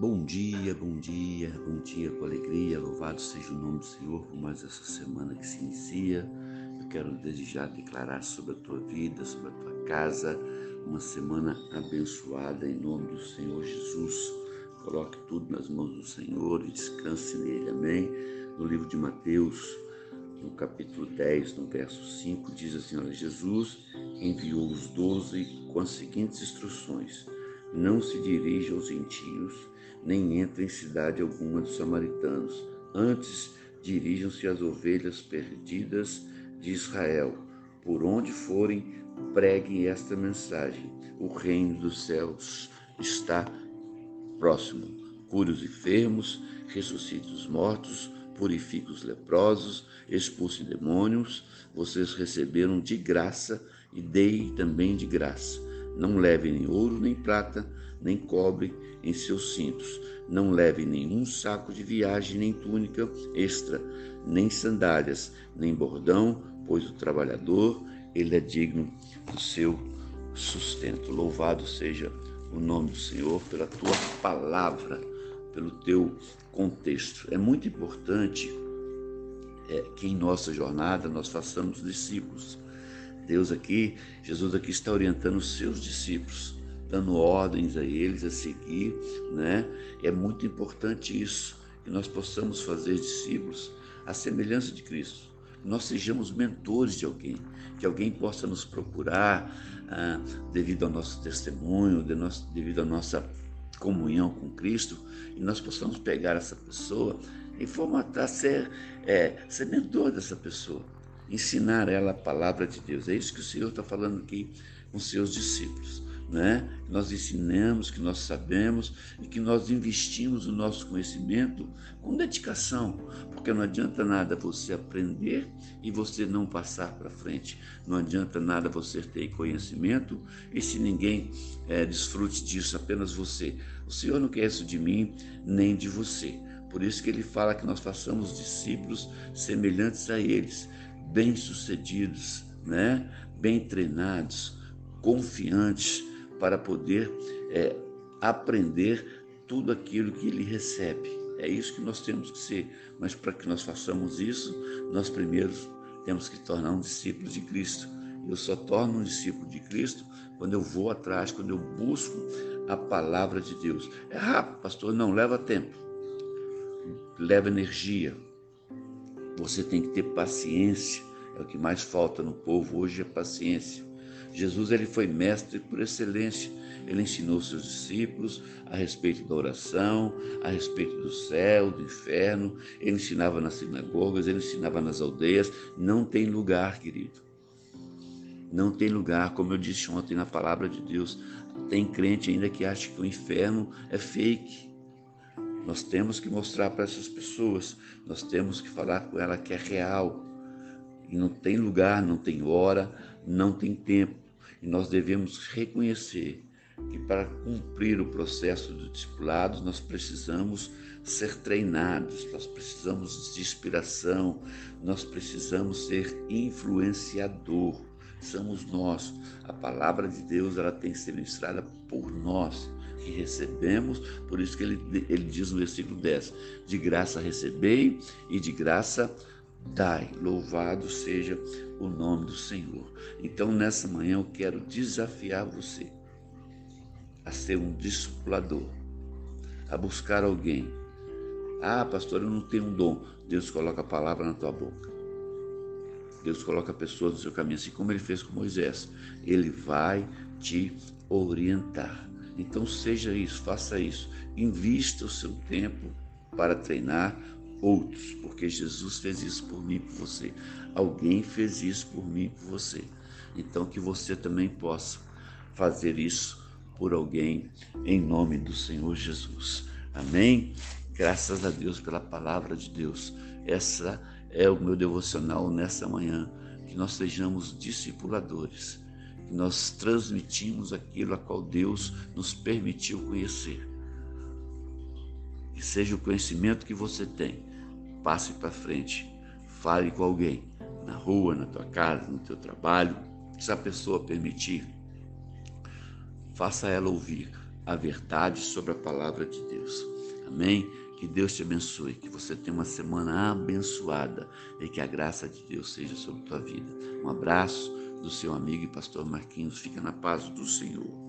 Bom dia, bom dia, bom dia com alegria. Louvado seja o nome do Senhor por mais essa semana que se inicia. Eu quero desejar declarar sobre a tua vida, sobre a tua casa, uma semana abençoada em nome do Senhor Jesus. Coloque tudo nas mãos do Senhor e descanse nele. Amém. No livro de Mateus, no capítulo 10, no verso 5, diz assim: Olha, Jesus enviou os doze com as seguintes instruções: Não se dirija aos gentios, nem entre em cidade alguma dos samaritanos. Antes, dirijam-se às ovelhas perdidas de Israel. Por onde forem, preguem esta mensagem: O reino dos céus está próximo. Cure os enfermos, ressuscite os mortos, purifique os leprosos, expulse demônios. Vocês receberam de graça e dei também de graça. Não levem nem ouro, nem prata, nem cobre em seus cintos. Não levem nenhum saco de viagem, nem túnica extra, nem sandálias, nem bordão, pois o trabalhador, ele é digno do seu sustento. Louvado seja o nome do Senhor pela tua palavra, pelo teu contexto. É muito importante é, que em nossa jornada nós façamos discípulos. Deus aqui, Jesus aqui está orientando os seus discípulos, dando ordens a eles a seguir, né? É muito importante isso, que nós possamos fazer discípulos à semelhança de Cristo. Nós sejamos mentores de alguém, que alguém possa nos procurar ah, devido ao nosso testemunho, de nosso, devido à nossa comunhão com Cristo, e nós possamos pegar essa pessoa e formatar, ser, é, ser mentor dessa pessoa, ensinar ela a palavra de Deus. É isso que o Senhor está falando aqui com seus discípulos. Né? Que nós ensinamos, que nós sabemos e que nós investimos o nosso conhecimento com dedicação, porque não adianta nada você aprender e você não passar para frente, não adianta nada você ter conhecimento e se ninguém é, desfrute disso, apenas você. O Senhor não quer isso de mim nem de você. Por isso que ele fala que nós façamos discípulos semelhantes a eles, bem-sucedidos, né? bem treinados, confiantes, para poder é, aprender tudo aquilo que ele recebe. É isso que nós temos que ser. Mas para que nós façamos isso, nós primeiro temos que tornar um discípulo de Cristo. Eu só torno um discípulo de Cristo quando eu vou atrás, quando eu busco a palavra de Deus. É rápido, pastor? Não, leva tempo leva energia. Você tem que ter paciência. É o que mais falta no povo hoje é paciência. Jesus ele foi mestre por excelência. Ele ensinou seus discípulos a respeito da oração, a respeito do céu, do inferno. Ele ensinava nas sinagogas, ele ensinava nas aldeias. Não tem lugar, querido. Não tem lugar, como eu disse ontem na palavra de Deus. Tem crente ainda que acha que o inferno é fake. Nós temos que mostrar para essas pessoas, nós temos que falar com ela que é real. E não tem lugar, não tem hora, não tem tempo. E nós devemos reconhecer que para cumprir o processo do discipulado, nós precisamos ser treinados, nós precisamos de inspiração, nós precisamos ser influenciador. Somos nós. A palavra de Deus ela tem que ser ministrada por nós que recebemos, por isso que ele, ele diz no versículo 10: de graça recebei e de graça dai. Louvado seja o nome do Senhor. Então, nessa manhã, eu quero desafiar você a ser um discipulador, a buscar alguém. Ah, pastor, eu não tenho um dom. Deus coloca a palavra na tua boca. Deus coloca pessoas no seu caminho, assim como ele fez com Moisés. Ele vai te orientar. Então seja isso, faça isso. Invista o seu tempo para treinar outros, porque Jesus fez isso por mim e por você. Alguém fez isso por mim e por você. Então que você também possa fazer isso por alguém em nome do Senhor Jesus. Amém? Graças a Deus pela palavra de Deus. Essa é o meu devocional nessa manhã, que nós sejamos discipuladores nós transmitimos aquilo a qual Deus nos permitiu conhecer. Que seja o conhecimento que você tem, passe para frente, fale com alguém, na rua, na tua casa, no teu trabalho, se a pessoa permitir, faça ela ouvir a verdade sobre a palavra de Deus. Amém? Que Deus te abençoe, que você tenha uma semana abençoada e que a graça de Deus seja sobre a tua vida. Um abraço do seu amigo e pastor Marquinhos. Fica na paz do Senhor.